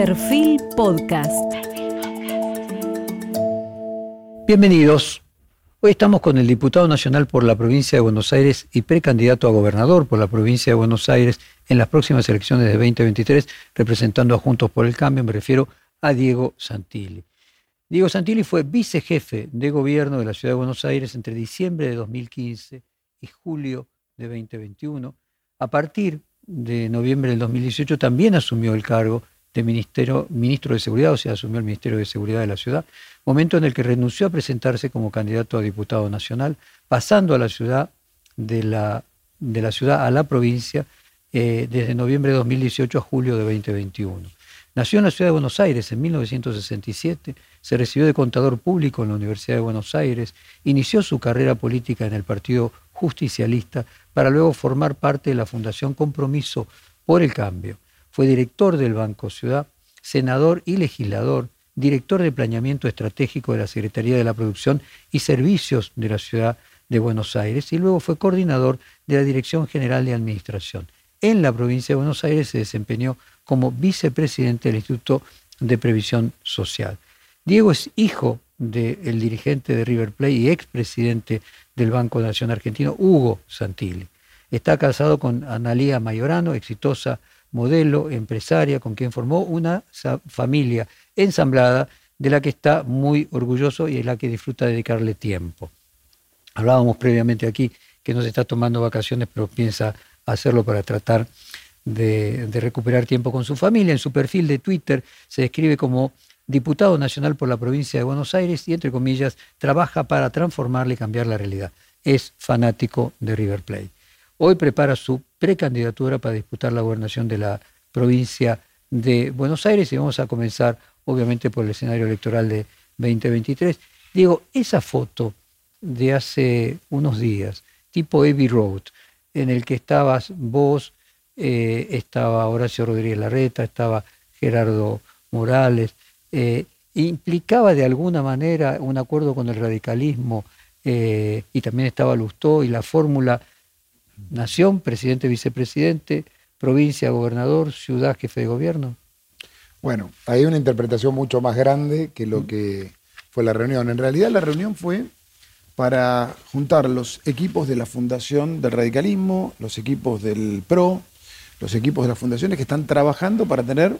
Perfil Podcast. Bienvenidos. Hoy estamos con el diputado nacional por la provincia de Buenos Aires y precandidato a gobernador por la provincia de Buenos Aires en las próximas elecciones de 2023, representando a Juntos por el Cambio, me refiero a Diego Santilli. Diego Santilli fue vicejefe de gobierno de la ciudad de Buenos Aires entre diciembre de 2015 y julio de 2021. A partir de noviembre del 2018 también asumió el cargo de ministro de Seguridad, o sea, asumió el Ministerio de Seguridad de la ciudad, momento en el que renunció a presentarse como candidato a diputado nacional, pasando a la ciudad de la, de la ciudad a la provincia eh, desde noviembre de 2018 a julio de 2021. Nació en la ciudad de Buenos Aires en 1967, se recibió de contador público en la Universidad de Buenos Aires, inició su carrera política en el Partido Justicialista para luego formar parte de la Fundación Compromiso por el Cambio. Fue director del Banco Ciudad, senador y legislador, director de Planeamiento Estratégico de la Secretaría de la Producción y Servicios de la Ciudad de Buenos Aires y luego fue coordinador de la Dirección General de Administración. En la provincia de Buenos Aires se desempeñó como vicepresidente del Instituto de Previsión Social. Diego es hijo del dirigente de River Plate y expresidente del Banco Nación Argentino, Hugo Santilli. Está casado con Analía Mayorano, exitosa modelo, empresaria, con quien formó una familia ensamblada de la que está muy orgulloso y de la que disfruta dedicarle tiempo. Hablábamos previamente aquí que no se está tomando vacaciones, pero piensa hacerlo para tratar de, recuperar tiempo con su familia. En su perfil de Twitter se describe como diputado nacional por la provincia de Buenos Aires y, entre comillas, trabaja para transformarle y cambiar la realidad. Es fanático de River Plate. Hoy prepara su precandidatura para disputar la gobernación de la provincia de Buenos Aires y vamos a comenzar, obviamente, por el escenario electoral de 2023. Diego, esa foto de hace unos días, tipo Abbey Road, en el que estabas vos, eh, estaba Horacio Rodríguez Larreta, estaba Gerardo Morales, eh, implicaba de alguna manera un acuerdo con el radicalismo eh, y también estaba Lustó y la fórmula nación, presidente, vicepresidente, provincia, gobernador, ciudad, jefe de gobierno. Bueno, hay una interpretación mucho más grande que lo que fue la reunión. En realidad la reunión fue para juntar los equipos de la Fundación del Radicalismo, los equipos del PRO, los equipos de las fundaciones que están trabajando para tener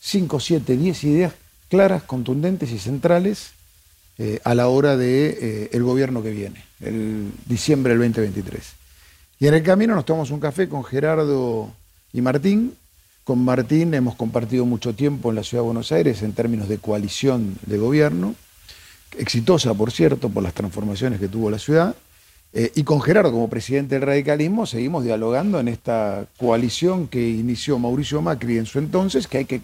5, 7, 10 ideas claras, contundentes y centrales eh, a la hora del de, eh, gobierno que viene, el diciembre del 2023. Y en el camino nos tomamos un café con Gerardo y Martín. Con Martín hemos compartido mucho tiempo en la Ciudad de Buenos Aires en términos de coalición de gobierno, exitosa, por cierto, por las transformaciones que tuvo la ciudad. Eh, y con Gerardo como presidente del radicalismo seguimos dialogando en esta coalición que inició Mauricio Macri en su entonces, que hay que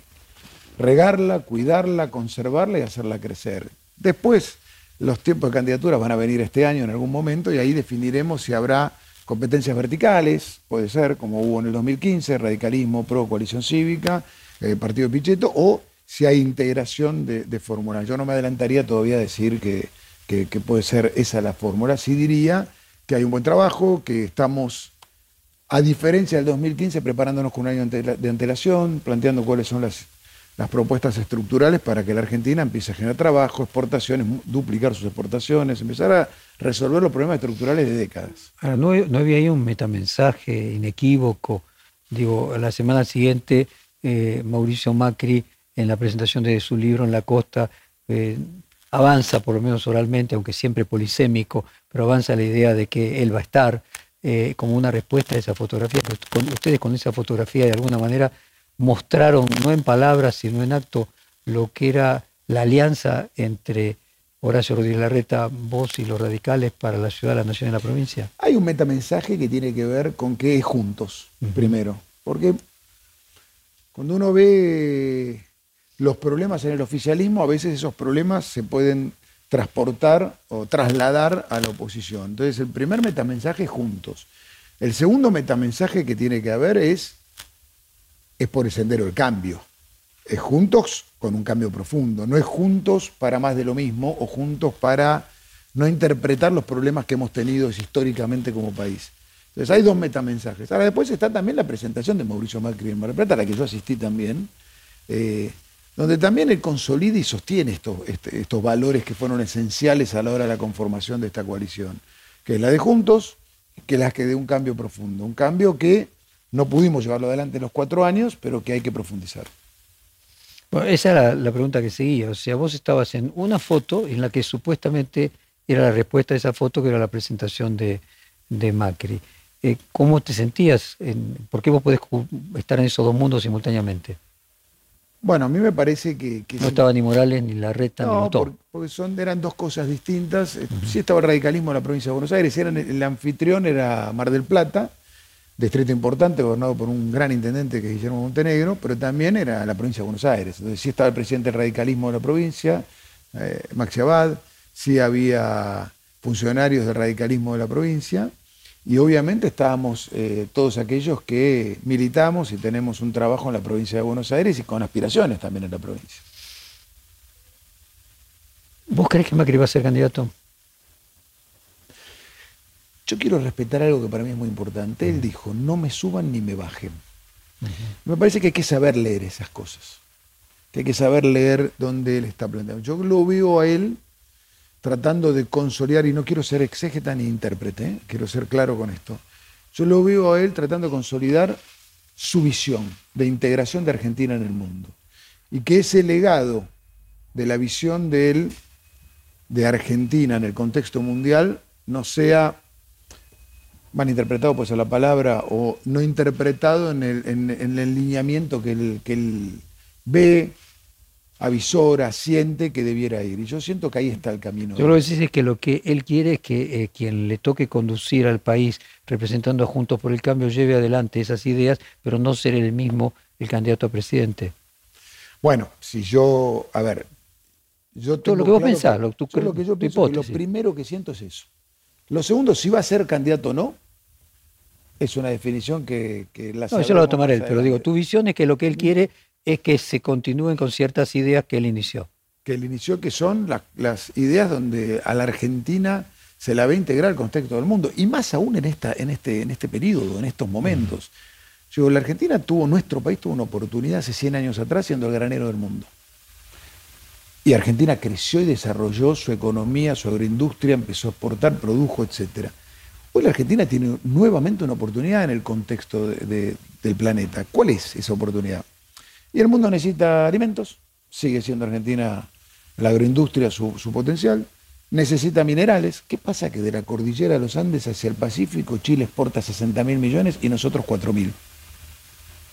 regarla, cuidarla, conservarla y hacerla crecer. Después, los tiempos de candidaturas van a venir este año en algún momento y ahí definiremos si habrá competencias verticales, puede ser, como hubo en el 2015, radicalismo, pro, coalición cívica, eh, partido Pichetto, o si hay integración de, de fórmulas. Yo no me adelantaría todavía a decir que, que puede ser esa la fórmula, sí diría que hay un buen trabajo, que estamos, a diferencia del 2015, preparándonos con un año de antelación, planteando cuáles son las, las propuestas estructurales para que la Argentina empiece a generar trabajo, exportaciones, duplicar sus exportaciones, empezar a resolver los problemas estructurales de décadas. Ahora, ¿no, había ahí un metamensaje inequívoco? Digo, la semana siguiente, eh, Mauricio Macri, en la presentación de su libro En la Costa, eh, avanza, por lo menos oralmente, aunque siempre polisémico, pero avanza la idea de que él va a estar eh, como una respuesta a esa fotografía. ustedes con esa fotografía de alguna manera mostraron, no en palabras, sino en acto, lo que era la alianza entre Horacio Rodríguez Larreta, vos y los radicales para la ciudad, la nación y la provincia? Hay un metamensaje que tiene que ver con qué es juntos, primero. Porque cuando uno ve los problemas en el oficialismo, a veces esos problemas se pueden transportar o trasladar a la oposición. Entonces, el primer metamensaje es juntos. El segundo metamensaje que tiene que haber es, es por el sendero del cambio. Es juntos con un cambio profundo. No es juntos para más de lo mismo o juntos para no interpretar los problemas que hemos tenido históricamente como país. Entonces hay dos metamensajes. Ahora después está también la presentación de Mauricio Macri en Mar a la que yo asistí también, eh, donde también él consolida y sostiene estos, este, estos valores que fueron esenciales a la hora de la conformación de esta coalición, que es la de Juntos, que es la que de un cambio profundo, un cambio que no pudimos llevarlo adelante en los cuatro años, pero que hay que profundizar. Bueno, esa era la pregunta que seguía. O sea, vos estabas en una foto en la que supuestamente era la respuesta a esa foto, que era la presentación de, Macri. Eh, ¿Cómo te sentías? ¿Por qué vos podés estar en esos dos mundos simultáneamente? Bueno, a mí me parece que... no estaba ni Morales, ni la reta, no, ni porque, porque son, eran dos cosas distintas. Sí estaba el radicalismo en la provincia de Buenos Aires, eran, el anfitrión era Mar del Plata, distrito importante, gobernado por un gran intendente que es Guillermo Montenegro, pero también era la provincia de Buenos Aires. Entonces sí estaba el presidente del radicalismo de la provincia, eh, Maxi Abad, sí había funcionarios del radicalismo de la provincia, y obviamente estábamos eh, todos aquellos que militamos y tenemos un trabajo en la provincia de Buenos Aires y con aspiraciones también en la provincia. ¿Vos crees que Macri va a ser candidato? Yo quiero respetar algo que para mí es muy importante. Él dijo, no me suban ni me bajen. Me parece que hay que saber leer esas cosas. Que hay que saber leer dónde él está planteando. Yo lo veo a él tratando de consolidar, y no quiero ser exégeta ni intérprete, ¿eh? quiero ser claro con esto. Yo lo veo a él tratando de consolidar su visión de integración de Argentina en el mundo. Y que ese legado de la visión de él, de Argentina en el contexto mundial, no sea mal interpretado, pues a la palabra, o no interpretado en el, en, lineamiento que él, que él ve avisora, siente que debiera ir. Y yo siento que ahí está el camino. Yo lo que decís es que lo que él quiere es que eh, quien le toque conducir al país representando a Juntos por el Cambio lleve adelante esas ideas, pero no ser el mismo el candidato a presidente. Bueno, si yo, a ver, yo tengo lo que vos pensás, lo, lo que yo pienso lo primero que siento es eso. Lo segundo, si va a ser candidato o no, es una definición que, que la No, eso lo va a tomar él, pero digo, tu visión es que lo que él quiere es que se continúen con ciertas ideas que él inició. Que él inició, que son las ideas donde a la Argentina se la ve integrar al contexto del mundo, y más aún en, esta, en, este, en este periodo, en estos momentos. Yo, la Argentina tuvo, nuestro país tuvo una oportunidad hace 100 años atrás siendo el granero del mundo. Y Argentina creció y desarrolló su economía, su agroindustria, empezó a exportar, produjo, etc. Hoy la Argentina tiene nuevamente una oportunidad en el contexto del planeta. ¿Cuál es esa oportunidad? Y el mundo necesita alimentos, sigue siendo Argentina la agroindustria su, potencial, necesita minerales. ¿Qué pasa? Que de la cordillera de los Andes hacia el Pacífico, Chile exporta 60 mil millones y nosotros 4 mil.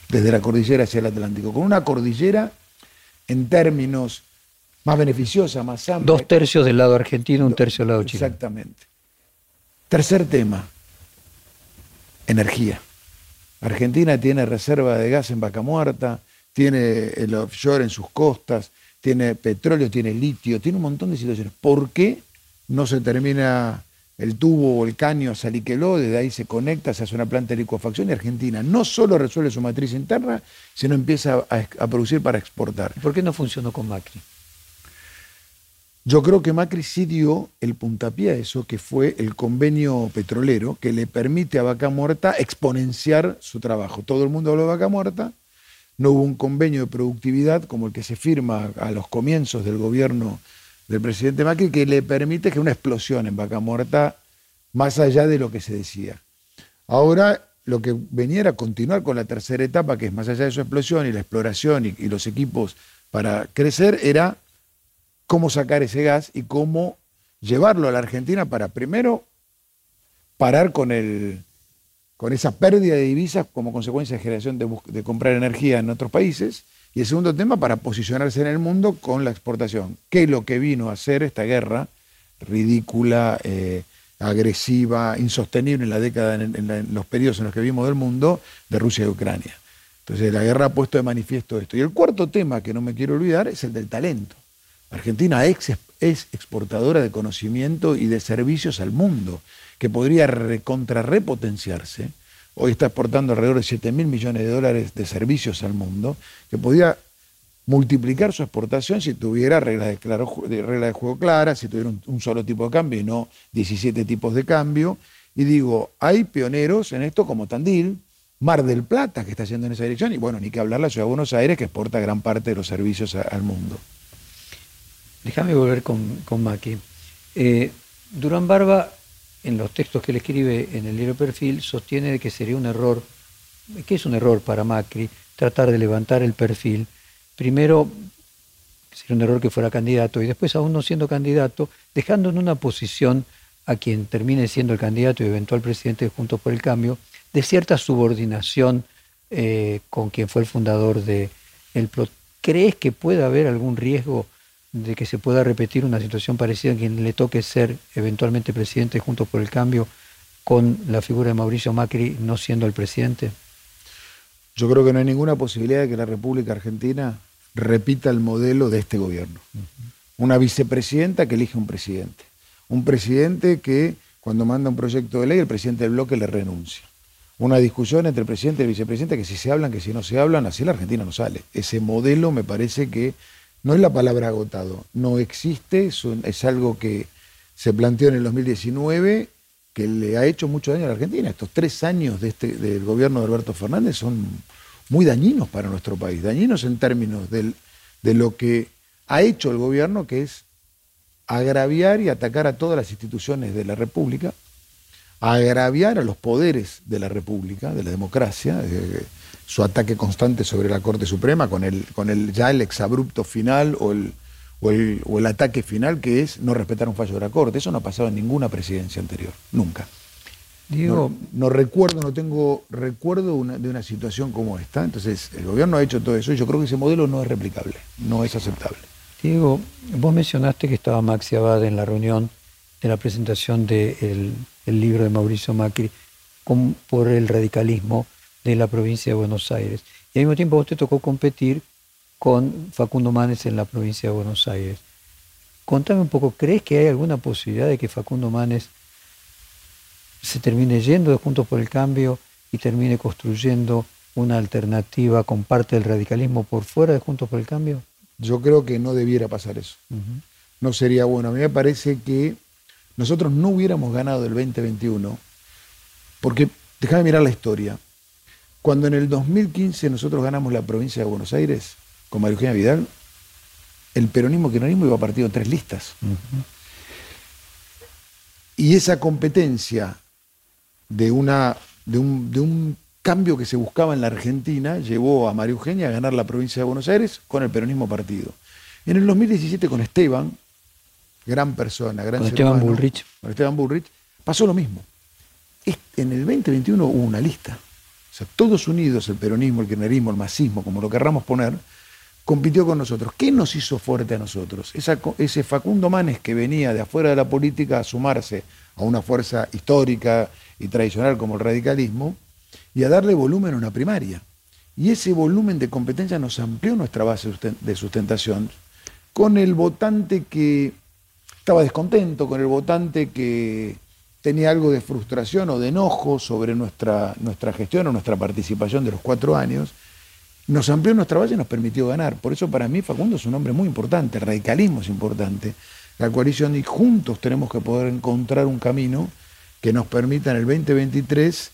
Desde la cordillera hacia el Atlántico. Con una cordillera en términos más beneficiosa, más amplia. Dos tercios del lado argentino, un tercio del lado chileno. Exactamente. Tercer tema, energía. Argentina tiene reserva de gas en Vaca Muerta, tiene el offshore en sus costas, tiene petróleo, tiene litio, tiene un montón de situaciones. ¿Por qué no se termina el tubo o el caño a Saliqueló, desde ahí se conecta, se hace una planta de licuefacción y Argentina no solo resuelve su matriz interna, sino empieza a, producir para exportar. ¿Por qué no funcionó con Macri? Yo creo que Macri sí dio el puntapié a eso, que fue el convenio petrolero que le permite a Vaca Muerta exponenciar su trabajo. Todo el mundo habló de Vaca Muerta, no hubo un convenio de productividad como el que se firma a los comienzos del gobierno del presidente Macri que le permite que una explosión en Vaca Muerta más allá de lo que se decía. Ahora lo que venía era continuar con la tercera etapa, que es más allá de su explosión y la exploración y, y los equipos para crecer, era cómo sacar ese gas y cómo llevarlo a la Argentina para primero parar con el, con esa pérdida de divisas como consecuencia de generación de, comprar energía en otros países. Y el segundo tema, para posicionarse en el mundo con la exportación. ¿Qué es lo que vino a hacer esta guerra ridícula, eh, agresiva, insostenible en la década, en, los periodos en los que vivimos del mundo, de Rusia y Ucrania? Entonces la guerra ha puesto de manifiesto esto. Y el cuarto tema que no me quiero olvidar es el del talento. Argentina es, exportadora de conocimiento y de servicios al mundo que podría repotenciarse, hoy está exportando alrededor de 7 mil millones de dólares de servicios al mundo, que podría multiplicar su exportación si tuviera reglas de juego claras, si tuviera un, solo tipo de cambio y no 17 tipos de cambio. Y digo, hay pioneros en esto como Tandil, Mar del Plata, que está yendo en esa dirección, y bueno, ni que hablar la ciudad de Buenos Aires, que exporta gran parte de los servicios al mundo. Déjame volver con, con Maki. Eh, Durán Barba, en los textos que él escribe en el libro Perfil, sostiene que sería un error, que es un error para Macri, tratar de levantar el perfil. Primero, sería un error que fuera candidato, y después, aún no siendo candidato, dejando en una posición a quien termine siendo el candidato y eventual presidente de Juntos por el Cambio, de cierta subordinación eh, con quien fue el fundador de el. ¿Crees que puede haber algún riesgo de que se pueda repetir una situación parecida a quien le toque ser eventualmente presidente de Juntos por el Cambio con la figura de Mauricio Macri no siendo el presidente? Yo creo que no hay ninguna posibilidad de que la República Argentina repita el modelo de este gobierno. Una vicepresidenta que elige un presidente un presidente que cuando manda un proyecto de ley el presidente del bloque le renuncia. Una discusión entre el presidente y el vicepresidente que si se hablan, que si no se hablan, así la Argentina no sale. Ese modelo me parece que no es la palabra agotado, no existe, es, algo que se planteó en el 2019 que le ha hecho mucho daño a la Argentina. Estos tres años este, del gobierno de Alberto Fernández son muy dañinos para nuestro país, dañinos en términos de lo que ha hecho el gobierno, que es agraviar y atacar a todas las instituciones de la República, agraviar a los poderes de la República, de la democracia, su ataque constante sobre la Corte Suprema con el, con el ya el exabrupto final o el, o el, ataque final que es no respetar un fallo de la Corte. Eso no ha pasado en ninguna presidencia anterior, nunca. Diego, no, recuerdo, no tengo recuerdo de una situación como esta. Entonces, el gobierno ha hecho todo eso y yo creo que ese modelo no es replicable, no es aceptable. Diego, vos mencionaste que estaba Maxi Abad en la reunión de la presentación del libro de Mauricio Macri por el radicalismo de la provincia de Buenos Aires. Y al mismo tiempo vos te tocó competir con Facundo Manes en la provincia de Buenos Aires. Contame un poco, ¿crees que hay alguna posibilidad de que Facundo Manes se termine yendo de Juntos por el Cambio y termine construyendo una alternativa con parte del radicalismo por fuera de Juntos por el Cambio? Yo creo que no debiera pasar eso. No sería bueno. A mí me parece que nosotros no hubiéramos ganado el 2021, porque déjame mirar la historia. Cuando en el 2015 nosotros ganamos la provincia de Buenos Aires con María Eugenia Vidal, el peronismo kirchnerismo iba partido en tres listas. Y esa competencia de, una, de, un, de un cambio que se buscaba en la Argentina llevó a María Eugenia a ganar la provincia de Buenos Aires con el peronismo partido. En el 2017 con Esteban, gran persona, gran con Esteban Bullrich. Con Esteban Bullrich, pasó lo mismo. En el 2021 hubo una lista. Sea, todos unidos, el peronismo, el kirchnerismo, el masismo, como lo querramos poner, compitió con nosotros. ¿Qué nos hizo fuerte a nosotros? ese Facundo Manes que venía de afuera de la política a sumarse a una fuerza histórica y tradicional como el radicalismo, y a darle volumen a una primaria. Y ese volumen de competencia nos amplió nuestra base de sustentación con el votante que estaba descontento, con el votante que tenía algo de frustración o de enojo sobre nuestra, nuestra gestión o nuestra participación de los cuatro años, nos amplió nuestra base y nos permitió ganar. Por eso para mí Facundo es un hombre muy importante, el radicalismo es importante, la coalición y juntos tenemos que poder encontrar un camino que nos permita en el 2023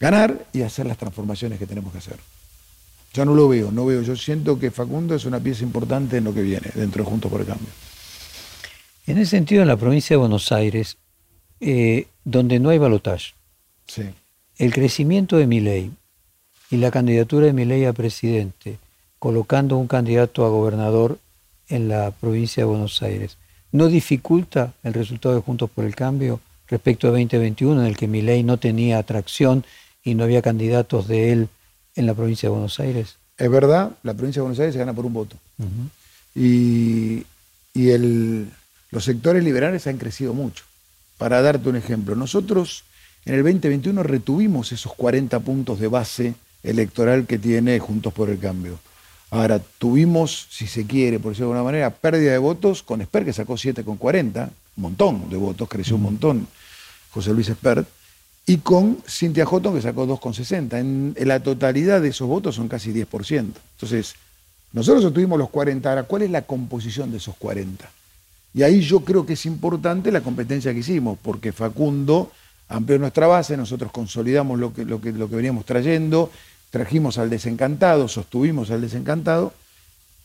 ganar y hacer las transformaciones que tenemos que hacer. Yo no lo veo, no veo. Yo siento que Facundo es una pieza importante en lo que viene, dentro de Juntos por el Cambio. En ese sentido, en la provincia de Buenos Aires, eh, donde no hay balotaje, el crecimiento de mi ley y la candidatura de mi ley a presidente, colocando un candidato a gobernador en la provincia de Buenos Aires, ¿no dificulta el resultado de Juntos por el Cambio respecto a 2021, en el que mi ley no tenía atracción y no había candidatos de él en la provincia de Buenos Aires? Es verdad, la provincia de Buenos Aires se gana por un voto. Y, el, los sectores liberales han crecido mucho. Para darte un ejemplo, nosotros en el 2021 retuvimos esos 40 puntos de base electoral que tiene Juntos por el Cambio. Ahora, tuvimos, si se quiere, por decirlo de alguna manera, pérdida de votos con Esper, que sacó 7,40, un montón de votos, creció un montón José Luis Espert, y con Cintia Jotón, que sacó 2,60. En, la totalidad de esos votos son casi 10%. Entonces, nosotros obtuvimos los 40. Ahora, ¿cuál es la composición de esos 40? Y ahí yo creo que es importante la competencia que hicimos, porque Facundo amplió nuestra base, nosotros consolidamos lo que, lo que, lo que veníamos trayendo, trajimos al desencantado, sostuvimos al desencantado,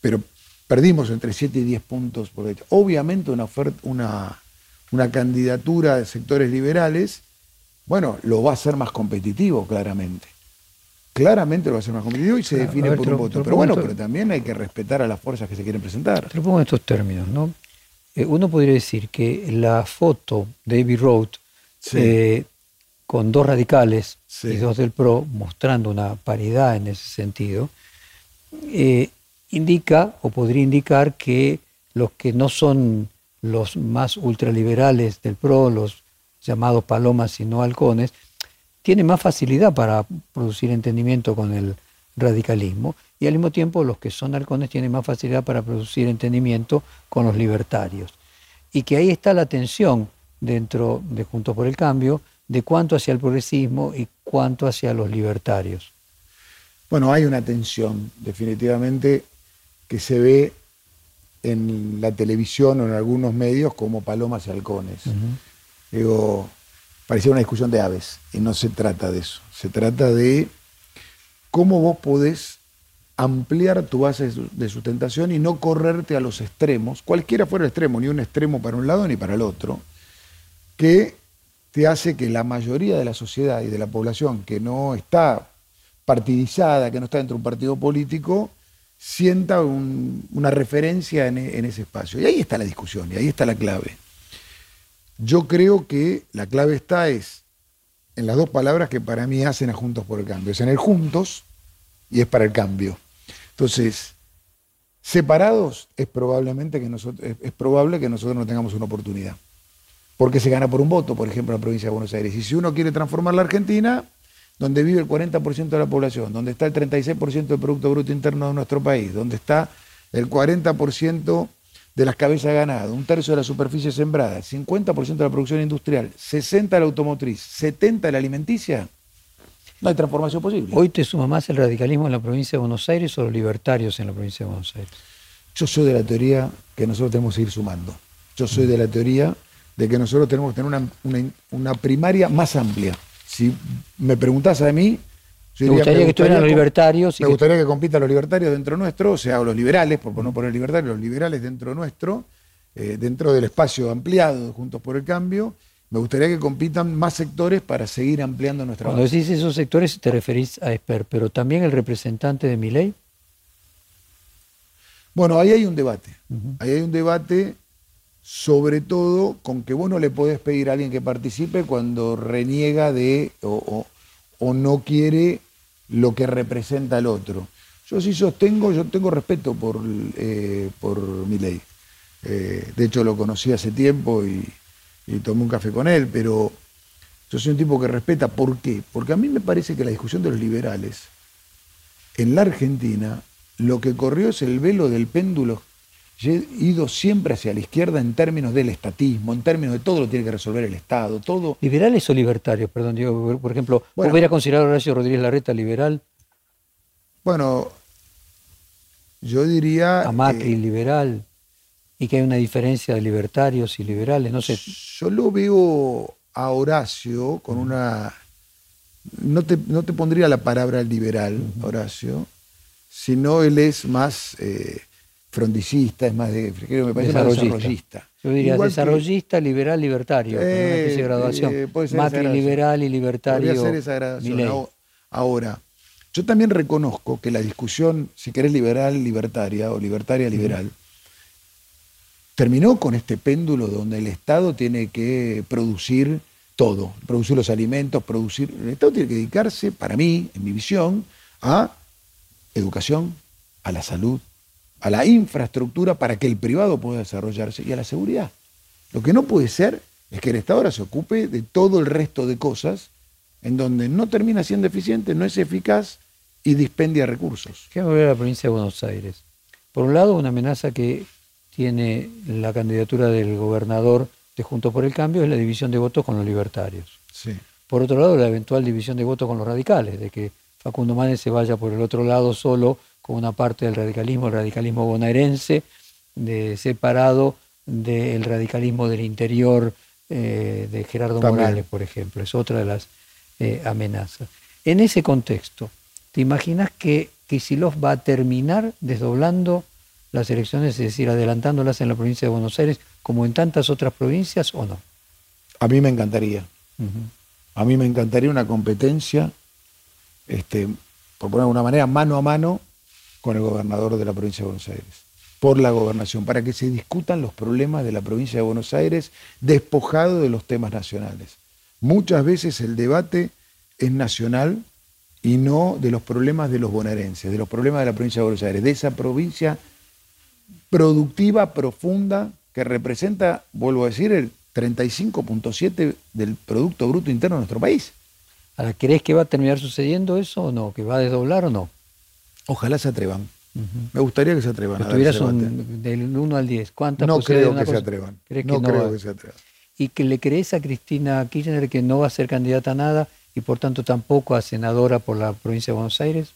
pero perdimos entre 7 y 10 puntos por hecho. Obviamente una, una, una candidatura de sectores liberales, bueno, lo va a hacer más competitivo, claramente. Claramente lo va a hacer más competitivo y se define por un voto. Pero bueno, pero también hay que respetar a las fuerzas que se quieren presentar. Te lo pongo en estos términos, ¿no? Eh, uno podría decir que la foto de Abbey Road eh, con dos radicales y dos del PRO, mostrando una paridad en ese sentido, eh, indica o podría indicar que los que no son los más ultraliberales del PRO, los llamados palomas y no halcones, tienen más facilidad para producir entendimiento con el radicalismo y al mismo tiempo los que son halcones tienen más facilidad para producir entendimiento con los libertarios. Y que ahí está la tensión dentro de Juntos por el Cambio de cuánto hacia el progresismo y cuánto hacia los libertarios. Bueno, hay una tensión definitivamente que se ve en la televisión o en algunos medios como palomas y halcones. Digo, parecía una discusión de aves y no se trata de eso. Se trata de cómo vos podés ampliar tu base de sustentación y no correrte a los extremos, cualquiera fuera el extremo, ni un extremo para un lado ni para el otro, que te hace que la mayoría de la sociedad y de la población que no está partidizada, que no está dentro de un partido político, sienta una referencia en, en, ese espacio. Y ahí está la discusión, y ahí está la clave. Yo creo que la clave está es en las dos palabras que para mí hacen a Juntos por el Cambio. Es en el juntos y es para el cambio. Entonces, separados es, probablemente que nosotros, es probable que nosotros no tengamos una oportunidad. Porque se gana por un voto, por ejemplo, en la provincia de Buenos Aires. Y si uno quiere transformar la Argentina, donde vive el 40% de la población, donde está el 36% del Producto Bruto Interno de nuestro país, donde está el 40% de las cabezas ganadas, un tercio de la superficie sembrada, 50% de la producción industrial, 60% de la automotriz, 70% de la alimenticia, no hay transformación posible. ¿Hoy te suma más el radicalismo en la provincia de Buenos Aires o los libertarios en la provincia de Buenos Aires? Yo soy de la teoría que nosotros tenemos que ir sumando. Yo soy de la teoría de que nosotros tenemos que tener una, primaria más amplia. Si me preguntás a mí, me gustaría que estuvieran los libertarios. Me gustaría que compitan los libertarios dentro nuestro, o sea, los liberales, por no poner libertarios, los liberales dentro nuestro, eh, dentro del espacio ampliado Juntos por el Cambio. Me gustaría que compitan más sectores para seguir ampliando nuestra Cuando decís esos sectores te referís a Esper, pero también el representante de mi ley. Bueno, ahí hay un debate. Ahí hay un debate sobre todo con que vos no le podés pedir a alguien que participe cuando reniega de o, no quiere lo que representa el otro. Yo sí sostengo, yo tengo respeto por, eh, por. Eh, de hecho lo conocí hace tiempo y, y tomé un café con él, pero yo soy un tipo que respeta. ¿Por qué? Porque a mí me parece que la discusión de los liberales en la Argentina lo que corrió es el velo del péndulo he ido siempre hacia la izquierda en términos del estatismo, en términos de todo lo tiene que resolver el Estado, todo. ¿Liberales o libertarios? Perdón, digo, por ejemplo, bueno, ¿hubiera considerado Horacio Rodríguez Larreta liberal? Bueno, yo diría. A Macri liberal. Y que hay una diferencia de libertarios y liberales, no sé. Yo lo veo a Horacio con una. No te, no te pondría la palabra liberal, Horacio, sino él es más. Eh, frondicista, es más de, creo me parece desarrollista. Yo diría desarrollista, liberal, libertario, una especie de graduación. Eh, Macri liberal y libertario. Podría ser esa graduación. Ahora, yo también reconozco que la discusión, si querés liberal, libertaria o libertaria, liberal, terminó con este péndulo donde el Estado tiene que producir todo, producir los alimentos, producir... El Estado tiene que dedicarse, para mí, en mi visión, a educación, a la salud, a la infraestructura para que el privado pueda desarrollarse y a la seguridad. Lo que no puede ser es que el Estado ahora se ocupe de todo el resto de cosas en donde no termina siendo eficiente, no es eficaz y dispendia recursos. ¿Qué va a ver la provincia de Buenos Aires? Por un lado, una amenaza que tiene la candidatura del gobernador de Juntos por el Cambio es la división de votos con los libertarios. Sí. Por otro lado, la eventual división de votos con los radicales, de que Facundo Manes se vaya por el otro lado solo con una parte del radicalismo, el radicalismo bonaerense, de, separado del radicalismo del interior eh, de Gerardo Morales, por ejemplo, es otra de las eh, amenazas. En ese contexto, ¿te imaginas que Kisilov va a terminar desdoblando las elecciones, es decir, adelantándolas en la provincia de Buenos Aires, como en tantas otras provincias, o no? A mí me encantaría. A mí me encantaría una competencia, este, por poner de alguna manera, mano a mano con el gobernador de la provincia de Buenos Aires, por la gobernación, para que se discutan los problemas de la provincia de Buenos Aires despojado de los temas nacionales. Muchas veces el debate es nacional y no de los problemas de los bonaerenses, de los problemas de la provincia de Buenos Aires, de esa provincia productiva, profunda, que representa, vuelvo a decir, el 35.7 del Producto Bruto Interno de nuestro país. Ahora, ¿crees que va a terminar sucediendo eso o no? ¿Que va a desdoblar o no? Ojalá se atrevan. Me gustaría que se atrevan. Si tuvieras un, del 1 al 10, ¿cuántas No creo que se atrevan. no, creo que se atrevan. ¿Y que le crees a Cristina Kirchner que no va a ser candidata a nada y por tanto tampoco a senadora por la provincia de Buenos Aires?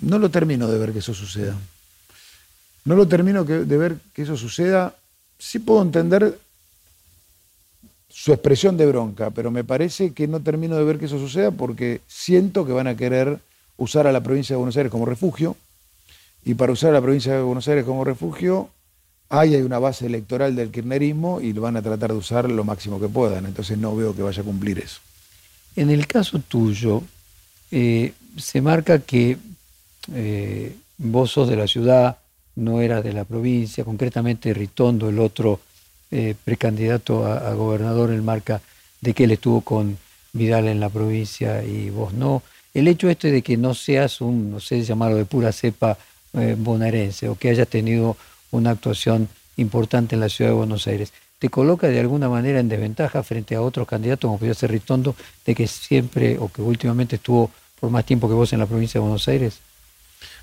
No lo termino de ver que eso suceda. No lo termino de ver que eso suceda. Sí puedo entender su expresión de bronca, pero me parece que no termino de ver que eso suceda porque siento que van a querer usar a la provincia de Buenos Aires como refugio. Y para usar a la provincia de Buenos Aires como refugio, hay, hay una base electoral del kirchnerismo y lo van a tratar de usar lo máximo que puedan. Entonces no veo que vaya a cumplir eso. En el caso tuyo, eh, se marca que eh, vos sos de la ciudad, no era de la provincia, concretamente Ritondo, el otro eh, precandidato a, gobernador, el marca de que él estuvo con Vidal en la provincia y vos no. El hecho este de que no seas un, no sé llamarlo de pura cepa eh, bonaerense o que hayas tenido una actuación importante en la ciudad de Buenos Aires, ¿te coloca de alguna manera en desventaja frente a otros candidatos como podría ser Ritondo, de que siempre o que últimamente estuvo por más tiempo que vos en la provincia de Buenos Aires?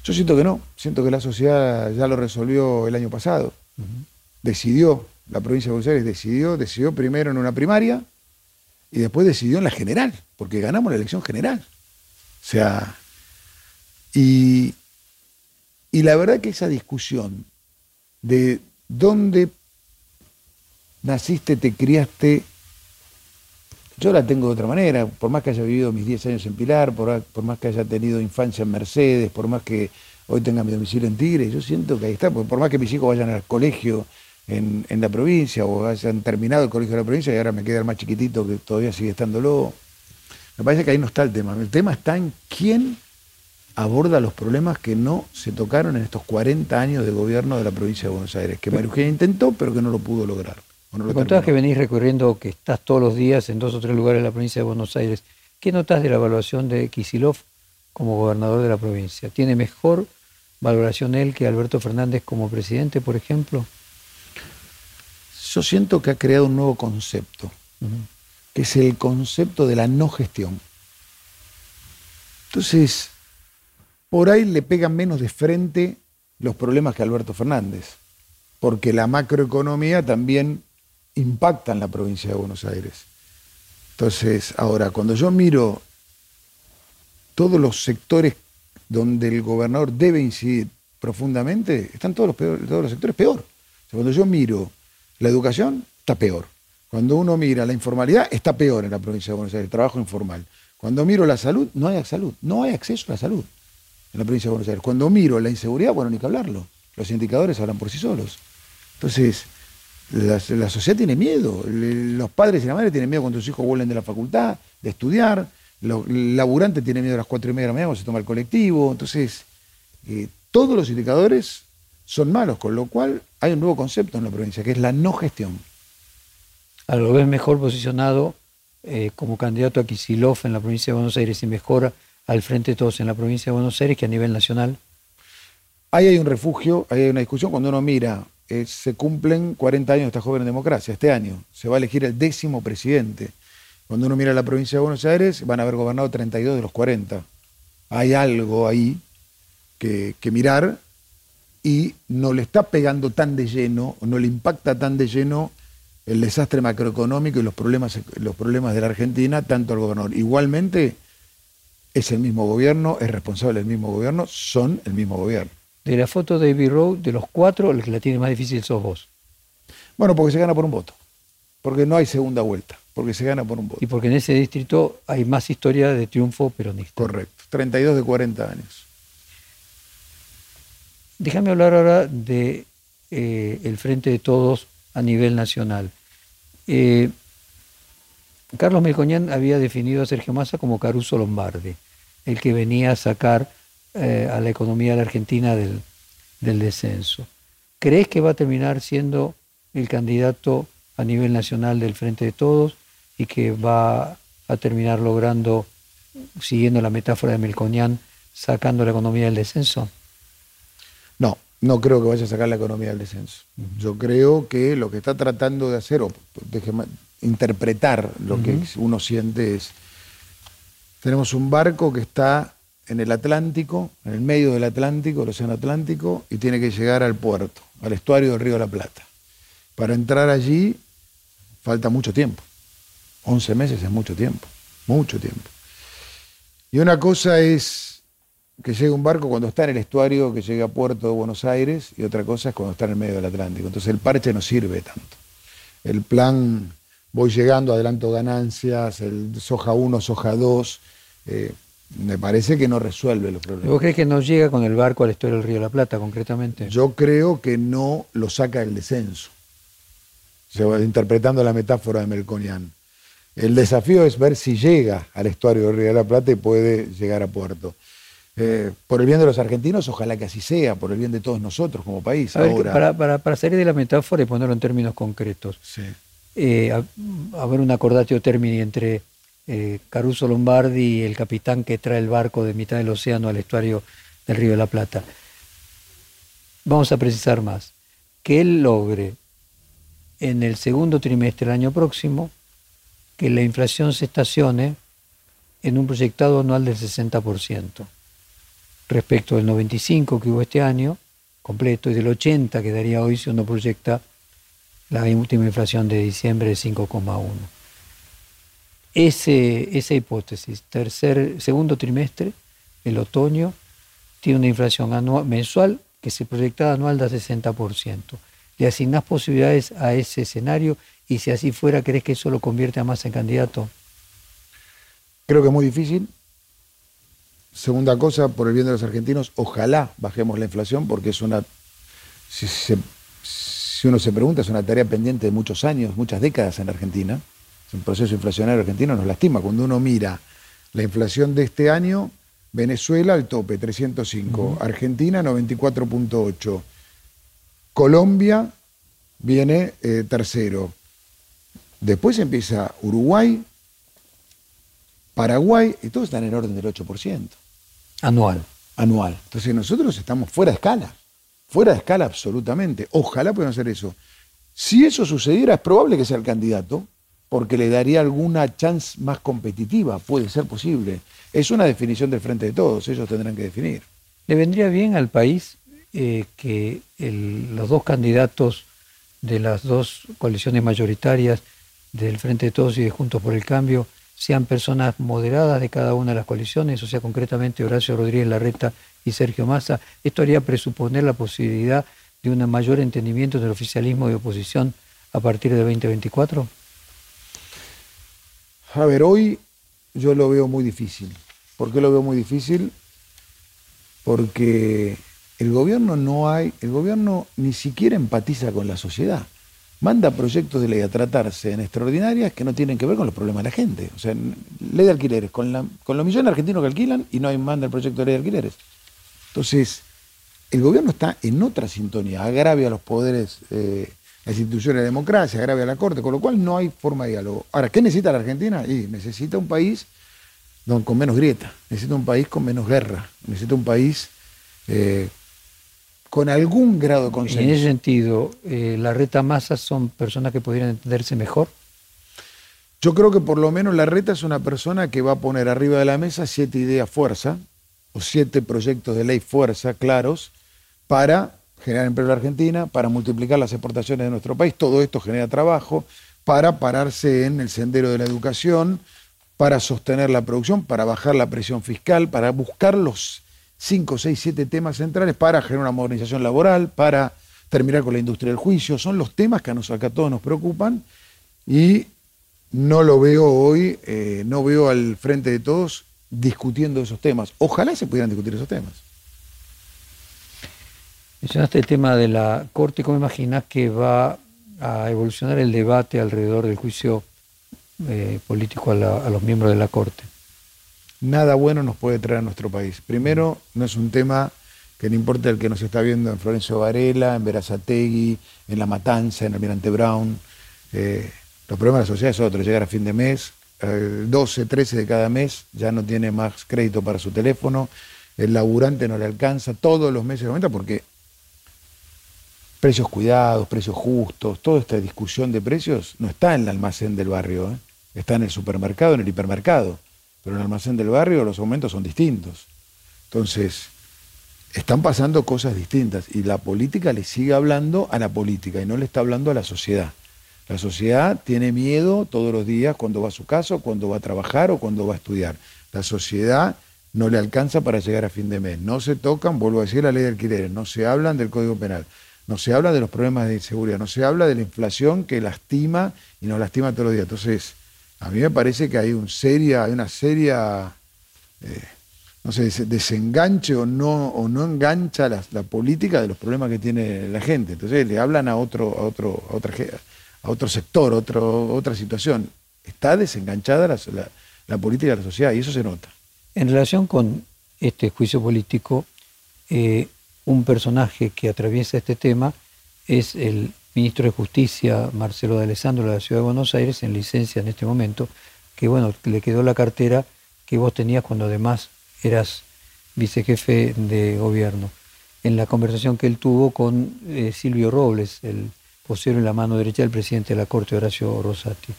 Yo siento que no, siento que la sociedad ya lo resolvió el año pasado. Decidió, la provincia de Buenos Aires decidió, decidió primero en una primaria y después decidió en la general, porque ganamos la elección general. O sea, y, y la verdad que esa discusión de dónde naciste, te criaste, yo la tengo de otra manera, por más que haya vivido mis 10 años en Pilar, por, más que haya tenido infancia en Mercedes, por más que hoy tenga mi domicilio en Tigre, yo siento que ahí está, por más que mis hijos vayan al colegio en, la provincia o hayan terminado el colegio de la provincia y ahora me queda el más chiquitito que todavía sigue estándolo, me parece que ahí no está el tema. El tema está en quién aborda los problemas que no se tocaron en estos 40 años de gobierno de la provincia de Buenos Aires, que María intentó, pero que no lo pudo lograr. Me contabas que venís recorriendo, que estás todos los días en dos o tres lugares de la provincia de Buenos Aires. ¿Qué notas de la evaluación de Kisilov como gobernador de la provincia? ¿Tiene mejor valoración él que Alberto Fernández como presidente, por ejemplo? Yo siento que ha creado un nuevo concepto, que es el concepto de la no gestión. Entonces, por ahí le pegan menos de frente los problemas que Alberto Fernández, porque la macroeconomía también impactan la provincia de Buenos Aires. Entonces, ahora, cuando yo miro todos los sectores donde el gobernador debe incidir profundamente, están todos los, todos los sectores peor. cuando yo miro la educación, está peor. Cuando uno mira la informalidad, está peor en la provincia de Buenos Aires, el trabajo informal. Cuando miro la salud, no hay salud, no hay acceso a la salud en la provincia de Buenos Aires. Cuando miro la inseguridad, bueno, ni que hablarlo. Los indicadores hablan por sí solos. Entonces, la, sociedad tiene miedo, los padres y la madre tienen miedo cuando sus hijos vuelven de la facultad, de estudiar, el laburante tiene miedo a las cuatro y media de la mañana cuando se toma el colectivo, entonces eh, todos los indicadores son malos, con lo cual hay un nuevo concepto en la provincia, que es la no gestión. A lo ves mejor posicionado eh, como candidato a Kisilov en la provincia de Buenos Aires y mejor al frente de todos en la provincia de Buenos Aires que a nivel nacional. Ahí hay un refugio, ahí hay una discusión. Cuando uno mira eh, se cumplen 40 años de esta joven democracia. Este año se va a elegir el décimo presidente. Cuando uno mira la provincia de Buenos Aires, van a haber gobernado 32 de los 40. Hay algo ahí que, mirar y no le está pegando tan de lleno, no le impacta tan de lleno el desastre macroeconómico y los problemas, los problemas de la Argentina, tanto al gobernador. Igualmente, es el mismo gobierno, es responsable del mismo gobierno, son el mismo gobierno de la foto de Abbey Road, de los cuatro, el que la tiene más difícil sos vos. Bueno, porque se gana por un voto. Porque no hay segunda vuelta. Porque se gana por un voto. Y porque en ese distrito hay más historia de triunfo peronista. Correcto. 32 de 40 años. Déjame hablar ahora de eh, el Frente de Todos a nivel nacional. Eh, Carlos Melcoñán había definido a Sergio Massa como Caruso Lombardi, el que venía a sacar eh, a la economía de la Argentina del, del descenso. ¿Crees que va a terminar siendo el candidato a nivel nacional del Frente de Todos y que va a terminar logrando, siguiendo la metáfora de Melcoñán, sacando la economía del descenso? No, no creo que vaya a sacar la economía del descenso. Yo creo que lo que está tratando de hacer, o déjeme interpretar lo que uno siente es, tenemos un barco que está en el Atlántico, en el medio del Atlántico, el Océano Atlántico, y tiene que llegar al puerto, al estuario del Río de la Plata. Para entrar allí falta mucho tiempo. 11 meses es mucho tiempo, mucho tiempo. Y una cosa es que llegue un barco cuando está en el estuario, que llegue a Puerto de Buenos Aires, y otra cosa es cuando está en el medio del Atlántico. Entonces el parche no sirve tanto. El plan, voy llegando, adelanto ganancias, el soja 1, soja 2, eh, me parece que no resuelve los problemas. ¿Vos crees que no llega con el barco al estuario del Río de la Plata, concretamente? Yo creo que no lo saca del descenso. Interpretando la metáfora de Melconian. El desafío es ver si llega al estuario del Río de la Plata y puede llegar a puerto. Eh, por el bien de los argentinos, ojalá que así sea, por el bien de todos nosotros como país. Ahora, para, salir de la metáfora y ponerlo en términos concretos, eh, a, ver un acordatio término entre eh, Caruso Lombardi y el capitán que trae el barco de mitad del océano al estuario del Río de la Plata. Vamos a precisar más. Que él logre en el segundo trimestre del año próximo que la inflación se estacione en un proyectado anual del 60% respecto del 95 que hubo este año, completo, y del 80 que daría hoy si uno proyecta la última inflación de diciembre de 5,1. esa hipótesis, tercer, segundo trimestre, el otoño, tiene una inflación anual, mensual que se proyecta anual de 60%. ¿Le asignás posibilidades a ese escenario? Y si así fuera, ¿crees que eso lo convierte a más en candidato? Creo que es muy difícil, Segunda cosa, por el bien de los argentinos, ojalá bajemos la inflación porque es una, si, uno se pregunta, es una tarea pendiente de muchos años, muchas décadas en Argentina. Es un proceso inflacionario argentino, nos lastima. Cuando uno mira la inflación de este año, Venezuela al tope, 305, Argentina 94.8, Colombia viene eh, tercero. Después empieza Uruguay, Paraguay, y todos están en orden del 8%. Anual. Anual. Entonces nosotros estamos fuera de escala. Fuera de escala absolutamente. Ojalá puedan hacer eso. Si eso sucediera, es probable que sea el candidato, porque le daría alguna chance más competitiva. Puede ser posible. Es una definición del frente de todos. Ellos tendrán que definir. ¿Le vendría bien al país eh, que los dos candidatos de las dos coaliciones mayoritarias del Frente de Todos y de Juntos por el Cambio sean personas moderadas de cada una de las coaliciones, o sea, concretamente Horacio Rodríguez Larreta y Sergio Massa. Esto haría presuponer la posibilidad de un mayor entendimiento del oficialismo de oposición a partir de 2024? A ver, hoy yo lo veo muy difícil. ¿Por qué lo veo muy difícil? Porque el gobierno no hay, el gobierno ni siquiera empatiza con la sociedad manda proyectos de ley a tratarse en extraordinarias que no tienen que ver con los problemas de la gente. O sea, ley de alquileres, con, la, con los millones de argentinos que alquilan y no hay manda el proyecto de ley de alquileres. Entonces, el gobierno está en otra sintonía, agravia a los poderes, eh, las instituciones de democracia, agravia a la Corte, con lo cual no hay forma de diálogo. Ahora, ¿qué necesita la Argentina? Necesita un país con menos grieta, necesita un país con menos guerra, necesita un país eh, con algún grado de consenso. En ese sentido, eh, ¿la reta masa son personas que podrían entenderse mejor? Yo creo que por lo menos la reta es una persona que va a poner arriba de la mesa siete ideas fuerza, o siete proyectos de ley fuerza claros, para generar empleo en la Argentina, para multiplicar las exportaciones de nuestro país. Todo esto genera trabajo, para pararse en el sendero de la educación, para sostener la producción, para bajar la presión fiscal, para buscar los 5, 6, 7 temas centrales para generar una modernización laboral, para terminar con la industria del juicio, son los temas que a, nos, acá todos nos preocupan y no lo veo hoy, eh, no veo al frente de todos discutiendo esos temas. Ojalá se pudieran discutir esos temas. Mencionaste el tema de la Corte, ¿cómo imaginas que va a evolucionar el debate alrededor del juicio eh, político a, los miembros de la Corte? Nada bueno nos puede traer a nuestro país. Primero, no es un tema que no importa el que nos está viendo en Florencio Varela, en Verazategui, en La Matanza, en Almirante Brown. Eh, los problemas de la sociedad es otro, llegar a fin de mes, el 12, 13 de cada mes ya no tiene más crédito para su teléfono, el laburante no le alcanza, todos los meses aumenta porque precios cuidados, precios justos, toda esta discusión de precios no está en el almacén del barrio, ¿eh? está en el supermercado, en el hipermercado, pero en el almacén del barrio los aumentos son distintos. Entonces, están pasando cosas distintas y la política le sigue hablando a la política y no le está hablando a la sociedad. La sociedad tiene miedo todos los días cuando va a su casa, cuando va a trabajar o cuando va a estudiar. La sociedad no le alcanza para llegar a fin de mes. No se tocan, vuelvo a decir, la ley de alquileres, no se hablan del Código Penal, no se habla de los problemas de inseguridad, no se habla de la inflación que lastima y nos lastima todos los días. Entonces, a mí me parece que hay, un seria, hay una seria... Eh, no sé, desenganche o no, o no engancha la, política de los problemas que tiene la gente. Entonces le hablan a otro, a otro, a otra, otro sector, otra situación. Está desenganchada la, política de la sociedad y eso se nota. En relación con este juicio político, eh, un personaje que atraviesa este tema es el ministro de Justicia, Marcelo de Alessandro, de la Ciudad de Buenos Aires, en licencia en este momento, que bueno, le quedó la cartera que vos tenías cuando además eras vicejefe de gobierno, en la conversación que él tuvo con eh, Silvio Robles, el vocero en la mano derecha del presidente de la Corte, Horacio Rosati.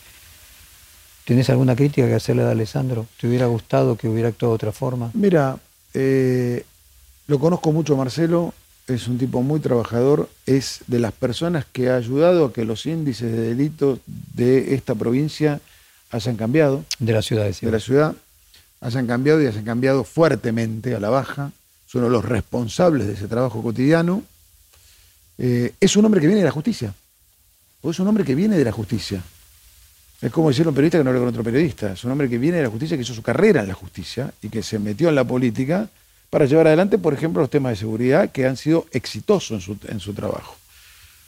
¿Tenés alguna crítica que hacerle a Alessandro? ¿Te hubiera gustado que hubiera actuado de otra forma? Mira, eh, lo conozco mucho Marcelo, es un tipo muy trabajador, es de las personas que ha ayudado a que los índices de delitos de esta provincia hayan cambiado. De la ciudad, De la ciudad hayan cambiado y hayan cambiado fuertemente a la baja, son los responsables de ese trabajo cotidiano. Eh, es un hombre que viene de la justicia, o es un hombre que viene de la justicia. Es como decirle a un periodista que no habla con otro periodista, es un hombre que viene de la justicia, que hizo su carrera en la justicia y que se metió en la política para llevar adelante, por ejemplo, los temas de seguridad que han sido exitosos en su, en su trabajo.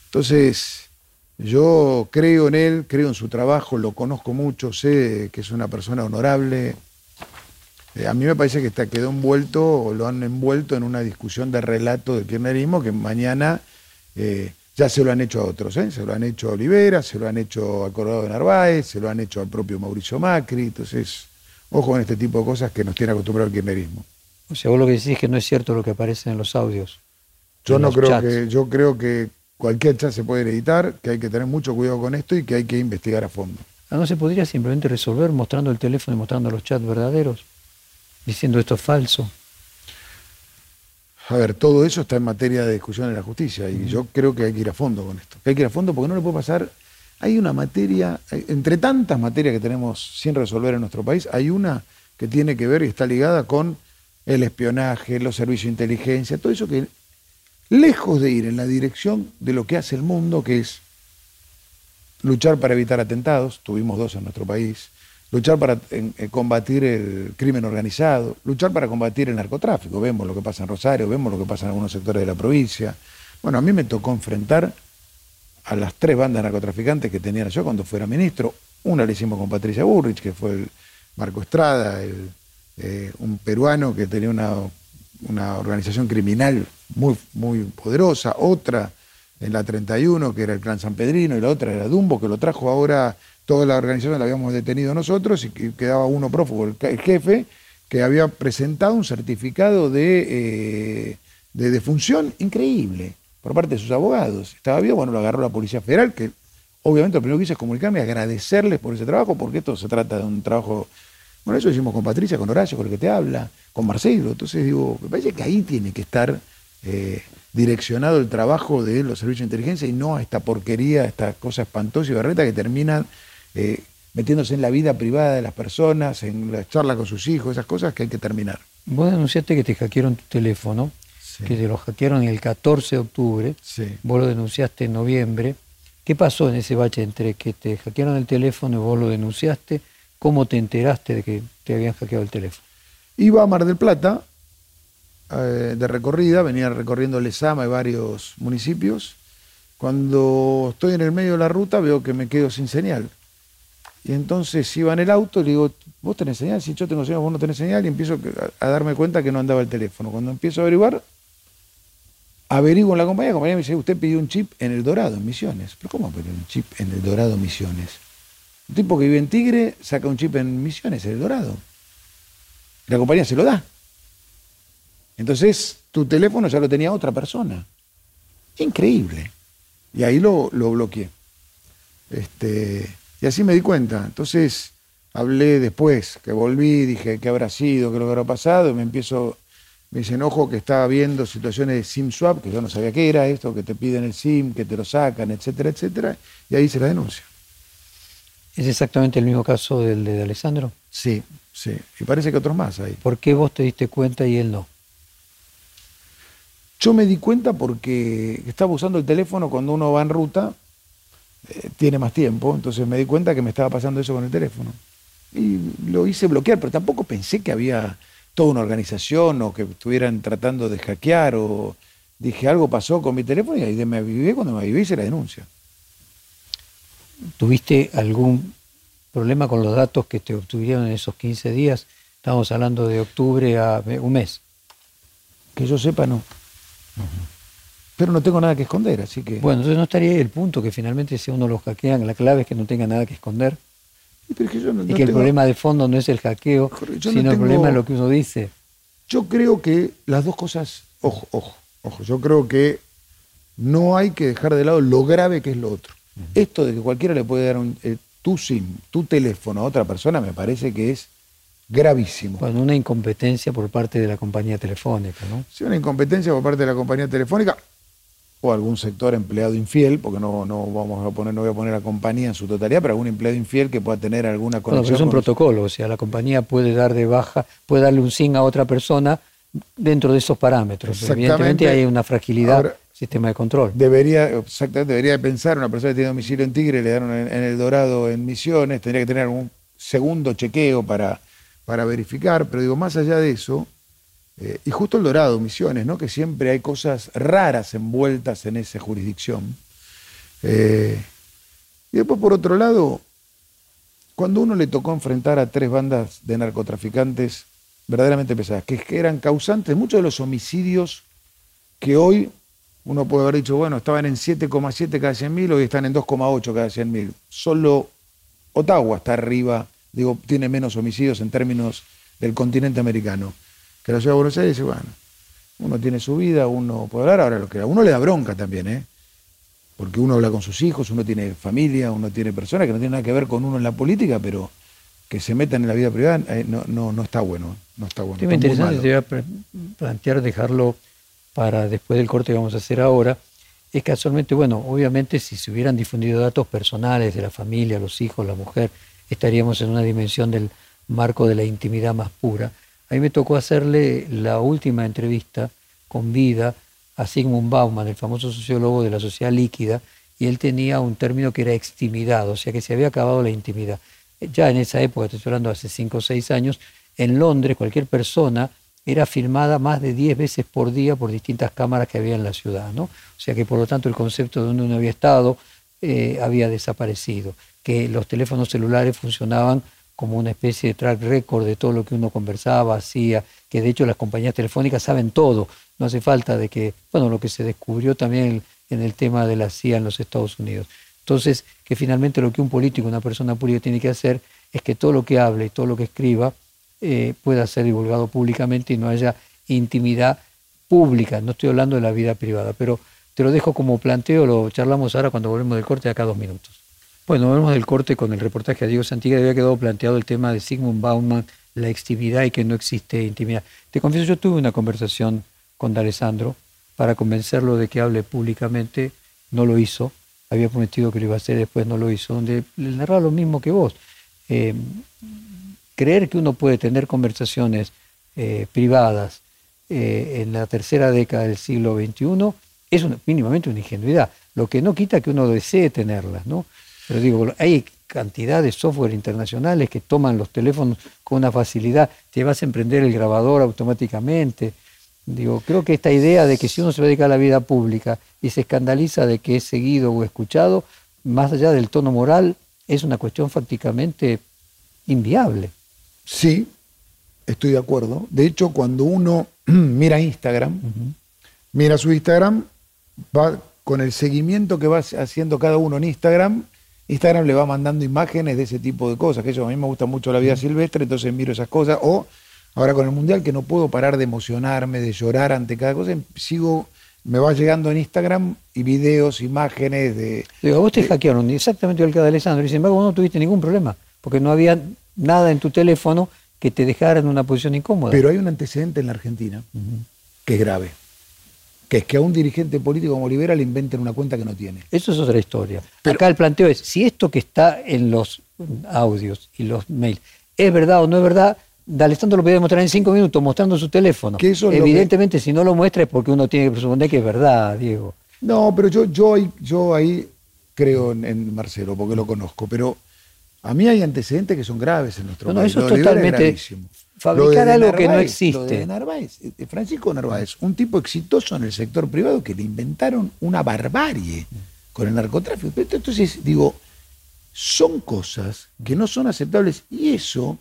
Entonces, yo creo en él, creo en su trabajo, lo conozco mucho, sé que es una persona honorable, eh, a mí me parece que está, quedó envuelto o lo han envuelto en una discusión de relato del kirchnerismo que mañana eh, ya se lo han hecho a otros. ¿eh? Se lo han hecho a Olivera, se lo han hecho a Corrado de Narváez, se lo han hecho al propio Mauricio Macri. Entonces, ojo con este tipo de cosas que nos tiene acostumbrado el kirchnerismo. O sea, vos lo que decís es que no es cierto lo que aparece en los audios. Yo no creo que, yo creo que cualquier chat se puede editar, que hay que tener mucho cuidado con esto y que hay que investigar a fondo. Ah, ¿No se podría simplemente resolver mostrando el teléfono y mostrando los chats verdaderos? diciendo esto es falso. A ver, todo eso está en materia de discusión en la justicia y yo creo que hay que ir a fondo con esto. hay que ir a fondo porque no le puede pasar. Hay una materia, entre tantas materias que tenemos sin resolver en nuestro país, hay una que tiene que ver y está ligada con el espionaje, los servicios de inteligencia, todo eso que, lejos de ir en la dirección de lo que hace el mundo, que es luchar para evitar atentados, tuvimos dos en nuestro país, luchar para combatir el crimen organizado, luchar para combatir el narcotráfico. Vemos lo que pasa en Rosario, vemos lo que pasa en algunos sectores de la provincia. Bueno, a mí me tocó enfrentar a las tres bandas narcotraficantes que tenía yo cuando fuera ministro. Una la hicimos con Patricia Burrich, que fue el Marco Estrada, eh, un peruano que tenía una, una organización criminal muy, muy poderosa. Otra en la 31, que era el Clan San Pedrino, y la otra era Dumbo, que lo trajo ahora toda la organización la habíamos detenido nosotros y quedaba uno prófugo, el, jefe, que había presentado un certificado de, eh, de defunción increíble por parte de sus abogados. Estaba bien, bueno, lo agarró la Policía Federal, que obviamente lo primero que hice es comunicarme y agradecerles por ese trabajo, porque esto se trata de un trabajo. Bueno, eso lo hicimos con Patricia, con Horacio, con el que te habla, con Marcelo. Entonces digo, me parece que ahí tiene que estar eh, direccionado el trabajo de los servicios de inteligencia y no a esta porquería, a esta cosa espantosa y barreta que termina eh, metiéndose en la vida privada de las personas, en la charla con sus hijos, esas cosas que hay que terminar. Vos denunciaste que te hackearon tu teléfono que te lo hackearon el 14 de octubre, vos lo denunciaste en noviembre. ¿Qué pasó en ese bache entre que te hackearon el teléfono y vos lo denunciaste? ¿Cómo te enteraste de que te habían hackeado el teléfono? Iba a Mar del Plata eh, de recorrida, venía recorriendo Lesama y varios municipios. Cuando estoy en el medio de la ruta veo que me quedo sin señal. Y entonces iba en el auto y le digo, ¿vos tenés señal? Si yo tengo señal, vos no tenés señal. Y empiezo a, darme cuenta que no andaba el teléfono. Cuando empiezo a averiguar, averiguo en la compañía, la compañía me dice, usted pidió un chip en el Dorado, en Misiones. ¿Pero cómo pidió un chip en el Dorado, Misiones? Un tipo que vive en Tigre saca un chip en Misiones, el Dorado. La compañía se lo da. Entonces, tu teléfono ya lo tenía otra persona. Increíble. Y ahí lo, lo bloqueé. Este, y así me di cuenta. Entonces, hablé después, que volví, dije qué habrá sido, qué lo habrá pasado, y me empiezo, me dicen, ojo, que estaba viendo situaciones de SIM swap, que yo no sabía qué era esto, que te piden el SIM, que te lo sacan, etcétera, etcétera, y ahí se la denuncia. ¿Es exactamente el mismo caso del de Alessandro? Sí, sí. Y parece que otros más hay. ¿Por qué vos te diste cuenta y él no? Yo me di cuenta porque estaba usando el teléfono cuando uno va en ruta, eh, tiene más tiempo, entonces me di cuenta que me estaba pasando eso con el teléfono. Y lo hice bloquear, pero tampoco pensé que había toda una organización o que estuvieran tratando de hackear o dije algo pasó con mi teléfono y ahí me avivé, cuando me avivé hice la denuncia. ¿Tuviste algún problema con los datos que te obtuvieron en esos 15 días? Estamos hablando de octubre a un mes. Que yo sepa, no. Pero no tengo nada que esconder, así que. Bueno, entonces no estaría ahí el punto que finalmente si uno los hackean, la clave es que no tenga nada que esconder. Y, que, el problema de fondo no es el hackeo, sino el problema es lo que uno dice. Yo creo que las dos cosas, ojo, ojo, ojo, yo creo que no hay que dejar de lado lo grave que es lo otro. Esto de que cualquiera le puede dar un, eh, tu SIM, tu teléfono a otra persona, me parece que es gravísimo. Bueno, una incompetencia por parte de la compañía telefónica, ¿no? Sí, una incompetencia por parte de la compañía telefónica o algún sector empleado infiel, porque no, no vamos a poner, no voy a poner a la compañía en su totalidad, pero algún empleado infiel que pueda tener alguna conexión. Bueno, pero es un protocolo, o sea, la compañía puede dar de baja, puede darle un SIN a otra persona dentro de esos parámetros. Evidentemente hay una fragilidad sistema de control. Debería, exactamente, debería pensar, una persona que tiene domicilio en Tigre, le dieron en, el Dorado en Misiones, tendría que tener un segundo chequeo para, para verificar, pero digo, más allá de eso, eh, y justo el Dorado, Misiones, ¿no? que siempre hay cosas raras envueltas en esa jurisdicción. Eh, y después, por otro lado, cuando uno le tocó enfrentar a tres bandas de narcotraficantes verdaderamente pesadas, que eran causantes de muchos de los homicidios que hoy uno puede haber dicho, bueno, estaban en 7,7 cada 100.000, hoy están en 2,8 cada 100.000. Solo Ottawa está arriba, digo, tiene menos homicidios en términos del continente americano. Que la ciudad de Buenos Aires dice, bueno, uno tiene su vida, uno puede hablar, ahora lo que a uno le da bronca también, ¿eh? Porque uno habla con sus hijos, uno tiene familia, uno tiene personas que no tienen nada que ver con uno en la política, pero que se metan en la vida privada eh, no, no, no, está bueno. No está bueno. interesante, te voy a plantear dejarlo para después del corte que vamos a hacer ahora, es casualmente, bueno, obviamente si se hubieran difundido datos personales de la familia, los hijos, la mujer, estaríamos en una dimensión del marco de la intimidad más pura. A mí me tocó hacerle la última entrevista con vida a Sigmund Bauman, el famoso sociólogo de la sociedad líquida, y él tenía un término que era extimidad, o sea que se había acabado la intimidad. Ya en esa época, estoy hablando hace cinco o seis años, en Londres cualquier persona era filmada más de 10 veces por día por distintas cámaras que había en la ciudad. ¿no? O sea que por lo tanto el concepto de donde uno había estado eh, había desaparecido, que los teléfonos celulares funcionaban como una especie de track record de todo lo que uno conversaba, hacía, que de hecho las compañías telefónicas saben todo, no hace falta de que, bueno, lo que se descubrió también en el tema de la CIA en los Estados Unidos. Entonces, que finalmente lo que un político, una persona pública tiene que hacer es que todo lo que hable y todo lo que escriba eh, pueda ser divulgado públicamente y no haya intimidad pública. No estoy hablando de la vida privada, pero te lo dejo como planteo, lo charlamos ahora cuando volvemos del corte, acá dos minutos. Bueno, volvemos del corte con el reportaje a Diego Santiago. Había quedado planteado el tema de Sigmund Bauman, la extimidad y que no existe intimidad. Te confieso, yo tuve una conversación con D'Alessandro para convencerlo de que hable públicamente. No lo hizo. Había prometido que lo iba a hacer, después no lo hizo. Donde le narraba lo mismo que vos. Eh, creer que uno puede tener conversaciones eh, privadas eh, en la tercera década del siglo XXI es mínimamente una ingenuidad, lo que no quita que uno desee tenerlas, ¿no? Pero digo, hay cantidad de software internacionales que toman los teléfonos con una facilidad, te vas a emprender el grabador automáticamente. Digo, creo que esta idea de que si uno se dedica a la vida pública y se escandaliza de que es seguido o escuchado, más allá del tono moral, es una cuestión fácticamente inviable. Sí, estoy de acuerdo. De hecho, cuando uno mira Instagram, mira su Instagram, va con el seguimiento que va haciendo cada uno en Instagram, Instagram le va mandando imágenes de ese tipo de cosas, que eso a mí me gusta mucho la vida silvestre, entonces miro esas cosas. O ahora con el Mundial, que no puedo parar de emocionarme, de llorar ante cada cosa, sigo, me va llegando en Instagram y videos, imágenes de... Digo, vos te hackearon exactamente igual que de Alessandro, y sin embargo vos no tuviste ningún problema, porque no había nada en tu teléfono que te dejara en una posición incómoda. Pero hay un antecedente en la Argentina que es grave que es que a un dirigente político como Olivera le inventen una cuenta que no tiene. Eso es otra historia. Acá el planteo es, si esto que está en los audios y los mails es verdad o no es verdad, D'Alessandro lo puede demostrar en cinco minutos mostrando su teléfono. Evidentemente, si no lo muestra es porque uno tiene que presuponder que es verdad, Diego. No, pero yo, yo, yo ahí creo en, Marcelo, porque lo conozco, pero a mí hay antecedentes que son graves en nuestro país. No, eso es totalmente fabricar algo que no existe. Lo de Narváez, eh, Francisco Narváez, un tipo exitoso en el sector privado que le inventaron una barbarie con el narcotráfico. Entonces, digo, son cosas que no son aceptables y eso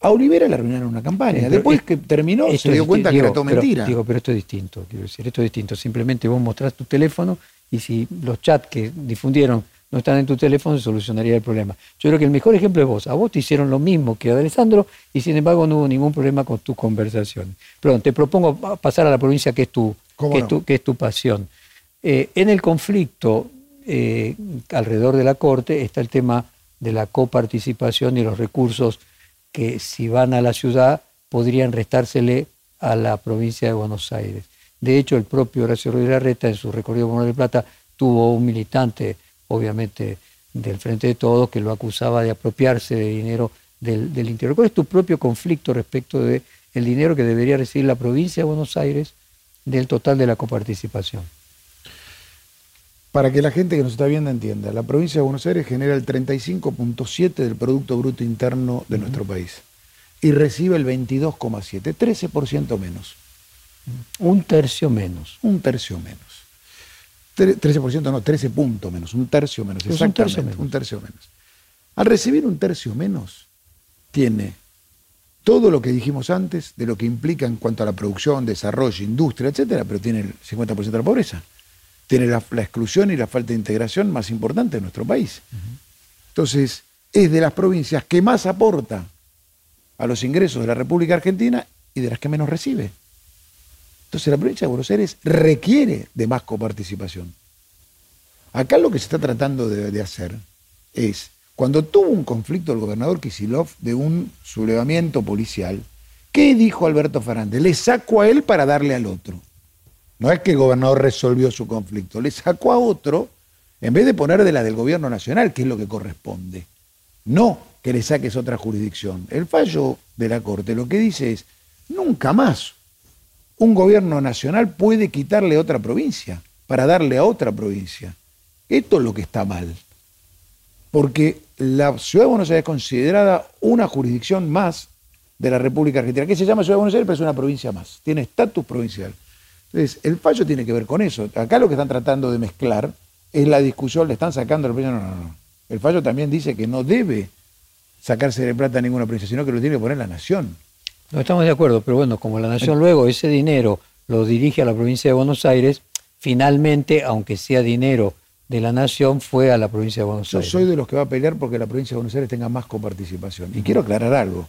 a Olivera le arruinaron una campaña. Después que terminó se dio cuenta que era todo mentira. Digo, pero esto es distinto, quiero decir, esto es distinto. Simplemente vos mostrás tu teléfono y si los chats que difundieron no están en tu teléfono, se solucionaría el problema. Yo creo que el mejor ejemplo es vos. A vos te hicieron lo mismo que a Alessandro y sin embargo no hubo ningún problema con tus conversaciones. Perdón, te propongo pasar a la provincia que es tu, que, es tu pasión. Eh, en el conflicto eh, alrededor de la Corte está el tema de la coparticipación y los recursos que si van a la ciudad podrían restársele a la provincia de Buenos Aires. De hecho, el propio Horacio Rodríguez Larreta, en su recorrido por Mar del Plata, tuvo un militante obviamente del Frente de Todos, que lo acusaba de apropiarse de dinero del, interior. ¿Cuál es tu propio conflicto respecto del el dinero que debería recibir la provincia de Buenos Aires del total de la coparticipación? Para que la gente que nos está viendo entienda, la provincia de Buenos Aires genera el 35.7 del Producto Bruto Interno de nuestro país y recibe el 22,7, 13% menos. Un tercio menos. Un tercio menos. 13% no, 13 puntos menos, un tercio menos, exactamente, un tercio menos. Al recibir un tercio menos, tiene todo lo que dijimos antes de lo que implica en cuanto a la producción, desarrollo, industria, etcétera, pero tiene el 50% de la pobreza. Tiene la, exclusión y la falta de integración más importante de nuestro país. Entonces, es de las provincias que más aporta a los ingresos de la República Argentina y de las que menos recibe. Entonces la provincia de Buenos Aires requiere de más coparticipación. Acá lo que se está tratando de, hacer es, cuando tuvo un conflicto el gobernador Kisilov de un sublevamiento policial, ¿qué dijo Alberto Fernández? Le sacó a él para darle al otro. No es que el gobernador resolvió su conflicto, le sacó a otro en vez de poner de la del gobierno nacional, que es lo que corresponde. No que le saques otra jurisdicción. El fallo de la Corte lo que dice es, nunca más un gobierno nacional puede quitarle a otra provincia para darle a otra provincia. Esto es lo que está mal. Porque la Ciudad de Buenos Aires es considerada una jurisdicción más de la República Argentina, que se llama Ciudad de Buenos Aires, pero es una provincia más, tiene estatus provincial. Entonces, el fallo tiene que ver con eso. Acá lo que están tratando de mezclar es la discusión, le están sacando el No, no, no. El fallo también dice que no debe sacarse de plata a ninguna provincia, sino que lo tiene que poner la nación. No estamos de acuerdo, pero bueno, como la Nación luego ese dinero lo dirige a la provincia de Buenos Aires, finalmente, aunque sea dinero de la Nación, fue a la provincia de Buenos Aires. Yo soy de los que va a pelear porque la provincia de Buenos Aires tenga más coparticipación. Y quiero aclarar algo.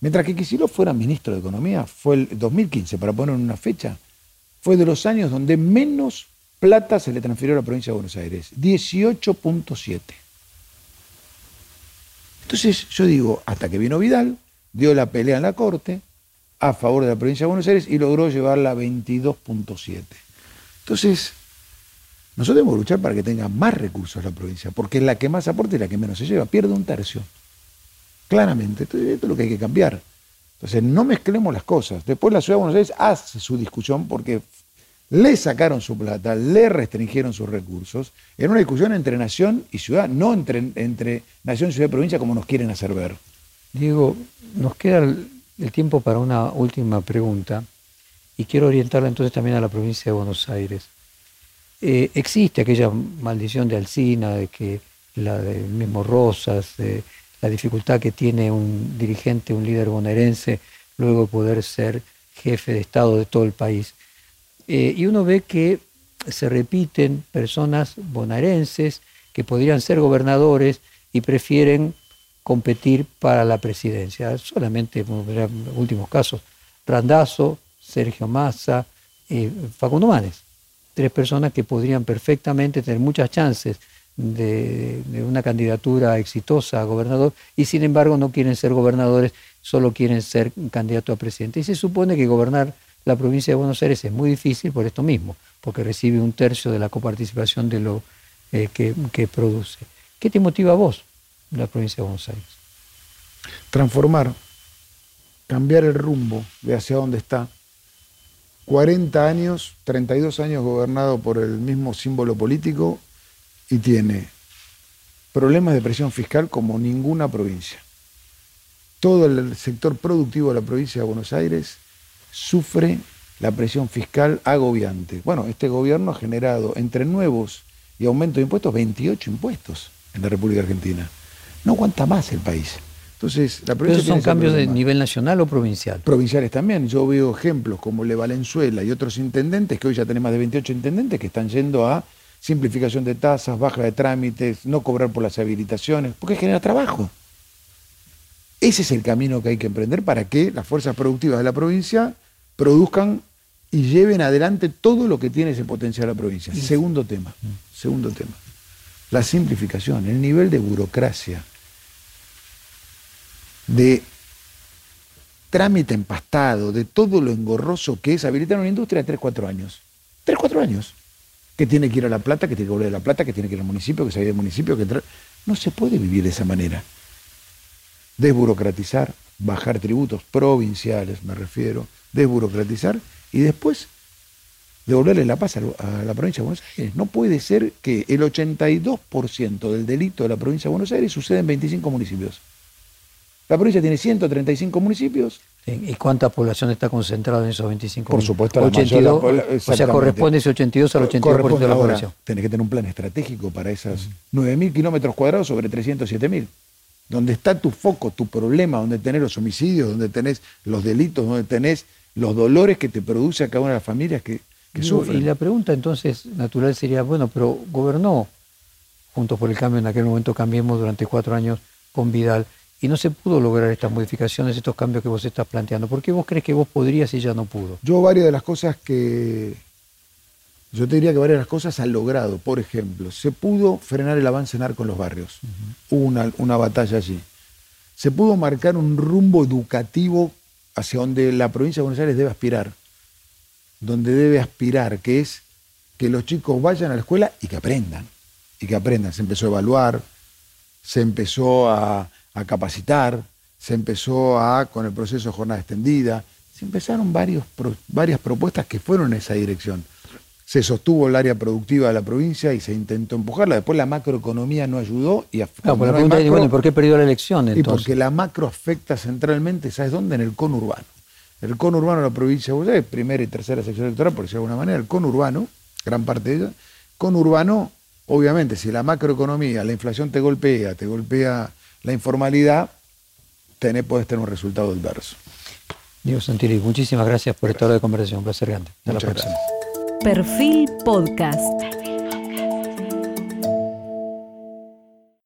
Mientras que Kicillof fuera ministro de Economía, fue el 2015, para poner una fecha, fue de los años donde menos plata se le transfirió a la provincia de Buenos Aires, 18.7. Entonces yo digo, hasta que vino Vidal, dio la pelea en la Corte a favor de la provincia de Buenos Aires y logró llevarla a 22.7. Entonces, nosotros debemos luchar para que tenga más recursos la provincia, porque es la que más aporta y la que menos se lleva, pierde un tercio. Claramente, esto es lo que hay que cambiar. Entonces, no mezclemos las cosas. Después la Ciudad de Buenos Aires hace su discusión porque le sacaron su plata, le restringieron sus recursos, en una discusión entre nación y ciudad, no entre, entre nación, ciudad y provincia como nos quieren hacer ver. Diego, nos queda el, tiempo para una última pregunta y quiero orientarla entonces también a la provincia de Buenos Aires. Eh, existe aquella maldición de Alcina, de que la del mismo Rosas, de la dificultad que tiene un dirigente, un líder bonaerense, luego poder ser jefe de Estado de todo el país. Eh, y uno ve que se repiten personas bonaerenses que podrían ser gobernadores y prefieren competir para la presidencia. Solamente, en últimos casos, Randazo, Sergio Massa, eh, Facundo Manes. Tres personas que podrían perfectamente tener muchas chances de, una candidatura exitosa a gobernador y sin embargo no quieren ser gobernadores, solo quieren ser candidato a presidente. Y se supone que gobernar la provincia de Buenos Aires es muy difícil por esto mismo, porque recibe un tercio de la coparticipación de lo eh, que, produce. ¿Qué te motiva a vos la provincia de Buenos Aires? Transformar, cambiar el rumbo de hacia dónde está. 40 años, 32 años gobernado por el mismo símbolo político y tiene problemas de presión fiscal como ninguna provincia. Todo el sector productivo de la provincia de Buenos Aires sufre la presión fiscal agobiante. Bueno, este gobierno ha generado entre nuevos y aumento de impuestos 28 impuestos en la República Argentina. No aguanta más el país. Entonces, la provincia ¿Pero son cambios de nivel nacional o provincial? Provinciales también. Yo veo ejemplos como Le Valenzuela y otros intendentes, que hoy ya tenemos más de 28 intendentes, que están yendo a simplificación de tasas, baja de trámites, no cobrar por las habilitaciones, porque genera trabajo. Ese es el camino que hay que emprender para que las fuerzas productivas de la provincia produzcan y lleven adelante todo lo que tiene ese potencial la provincia. Segundo tema, segundo tema, la simplificación, el nivel de burocracia, de trámite empastado, de todo lo engorroso que es habilitar una industria de 3, 4 años. 3, 4 años. Que tiene que ir a La Plata, que tiene que volver a La Plata, que tiene que ir al municipio, que salir del municipio, que No se puede vivir de esa manera. Desburocratizar, bajar tributos provinciales, me refiero, desburocratizar y después devolverle la paz a la provincia de Buenos Aires. No puede ser que el 82% del delito de la provincia de Buenos Aires suceda en 25 municipios. La provincia tiene 135 municipios. ¿Y cuánta población está concentrada en esos 25 Por supuesto, la 82, O sea, corresponde ese 82 al 82% de la población. Tenés que tener un plan estratégico para esas 9.000 kilómetros cuadrados sobre 307.000 donde está tu foco, tu problema, donde tenés los homicidios, donde tenés los delitos, donde tenés los dolores que te produce a cada una de las familias que, que sufren. Y la pregunta entonces natural sería, bueno, pero gobernó Juntos por el Cambio, en aquel momento cambiemos durante cuatro años con Vidal, y no se pudo lograr estas modificaciones, estos cambios que vos estás planteando. ¿Por qué vos crees que vos podrías y ya no pudo? Yo varias de las cosas que, yo te diría que varias de las cosas han logrado. Por ejemplo, se pudo frenar el avance narco en los barrios. Hubo una, una, batalla allí. Se pudo marcar un rumbo educativo hacia donde la provincia de Buenos Aires debe aspirar. Donde debe aspirar, que es que los chicos vayan a la escuela y que aprendan. Y que aprendan. Se empezó a evaluar, se empezó a, a capacitar, se empezó a, con el proceso de jornada extendida, se empezaron varios, varias propuestas que fueron en esa dirección se sostuvo el área productiva de la provincia y se intentó empujarla. Después la macroeconomía no ayudó y claro, pues la pregunta es, bueno, ¿por qué perdió la elección entonces? Y porque la macro afecta centralmente, ¿sabes dónde? En el conurbano. El conurbano de la provincia de Buenos primera y tercera sección electoral, por decirlo de alguna manera, el conurbano, gran parte de ella, conurbano, obviamente, si la macroeconomía, la inflación te golpea, te golpea la informalidad, tenés, puedes tener un resultado adverso. Diego Santilli, muchísimas gracias por esta hora de conversación. Un placer grande. Hasta la próxima. Perfil Podcast.